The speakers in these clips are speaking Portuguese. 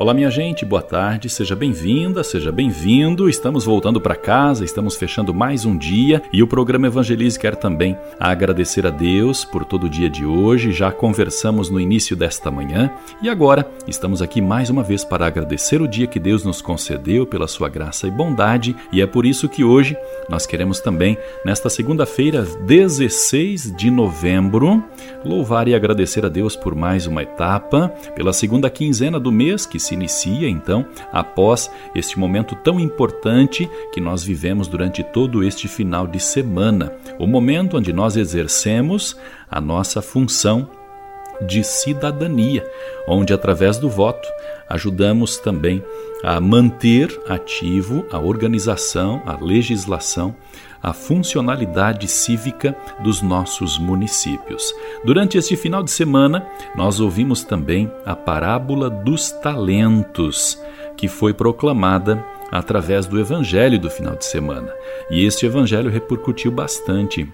Olá, minha gente, boa tarde, seja bem-vinda, seja bem-vindo. Estamos voltando para casa, estamos fechando mais um dia e o programa Evangelize quer também agradecer a Deus por todo o dia de hoje. Já conversamos no início desta manhã e agora estamos aqui mais uma vez para agradecer o dia que Deus nos concedeu pela sua graça e bondade e é por isso que hoje nós queremos também, nesta segunda-feira, 16 de novembro, louvar e agradecer a Deus por mais uma etapa, pela segunda quinzena do mês que se inicia então após este momento tão importante que nós vivemos durante todo este final de semana, o momento onde nós exercemos a nossa função de cidadania, onde através do voto ajudamos também a manter ativo a organização, a legislação, a funcionalidade cívica dos nossos municípios. Durante este final de semana, nós ouvimos também a parábola dos talentos, que foi proclamada através do evangelho do final de semana. E este evangelho repercutiu bastante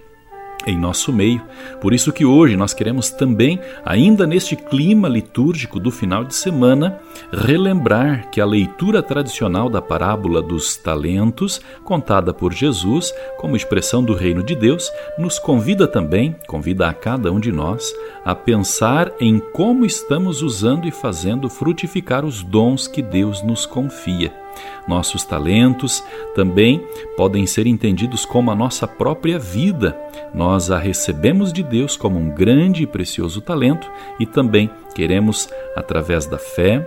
em nosso meio. Por isso que hoje nós queremos também, ainda neste clima litúrgico do final de semana, relembrar que a leitura tradicional da parábola dos talentos, contada por Jesus como expressão do reino de Deus, nos convida também, convida a cada um de nós, a pensar em como estamos usando e fazendo frutificar os dons que Deus nos confia. Nossos talentos também podem ser entendidos como a nossa própria vida. Nós a recebemos de Deus como um grande e precioso talento e também queremos, através da fé,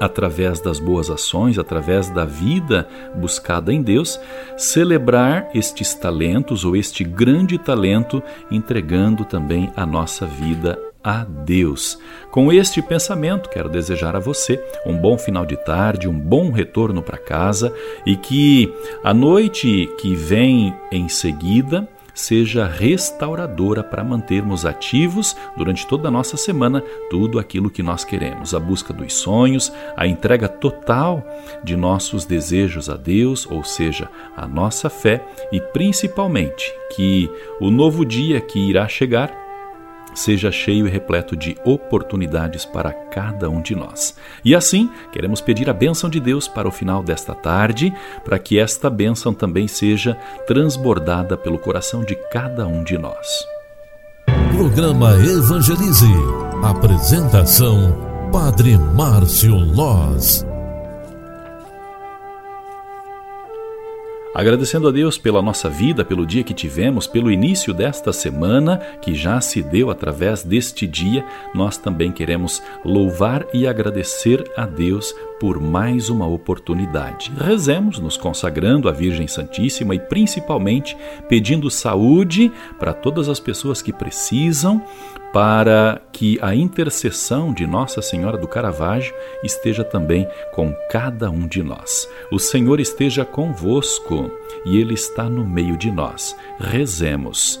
através das boas ações, através da vida buscada em Deus, celebrar estes talentos ou este grande talento, entregando também a nossa vida a Deus. Com este pensamento, quero desejar a você um bom final de tarde, um bom retorno para casa e que a noite que vem em seguida seja restauradora para mantermos ativos durante toda a nossa semana tudo aquilo que nós queremos, a busca dos sonhos, a entrega total de nossos desejos a Deus, ou seja, a nossa fé e principalmente que o novo dia que irá chegar seja cheio e repleto de oportunidades para cada um de nós. E assim, queremos pedir a bênção de Deus para o final desta tarde, para que esta bênção também seja transbordada pelo coração de cada um de nós. Programa Evangelize. Apresentação: Padre Márcio Loz. Agradecendo a Deus pela nossa vida, pelo dia que tivemos, pelo início desta semana que já se deu através deste dia, nós também queremos louvar e agradecer a Deus por mais uma oportunidade. Rezemos nos consagrando à Virgem Santíssima e principalmente pedindo saúde para todas as pessoas que precisam, para que a intercessão de Nossa Senhora do Caravaggio esteja também com cada um de nós. O Senhor esteja convosco e Ele está no meio de nós. Rezemos.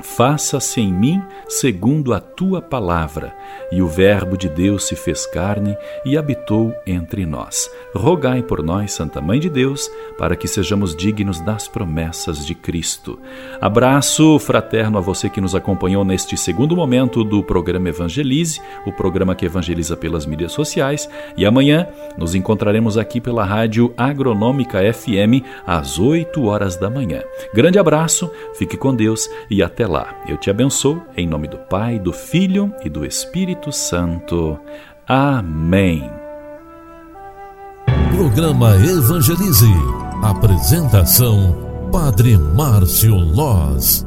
Faça-se em mim segundo a tua palavra. E o Verbo de Deus se fez carne e habitou entre nós. Rogai por nós, Santa Mãe de Deus, para que sejamos dignos das promessas de Cristo. Abraço fraterno a você que nos acompanhou neste segundo momento do programa Evangelize, o programa que evangeliza pelas mídias sociais. E amanhã nos encontraremos aqui pela Rádio Agronômica FM às 8 horas da manhã. Grande abraço, fique com Deus e até lá. Eu te abençoo em nome do Pai, do Filho e do Espírito Santo. Amém. Programa Evangelize. Apresentação: Padre Márcio Loz.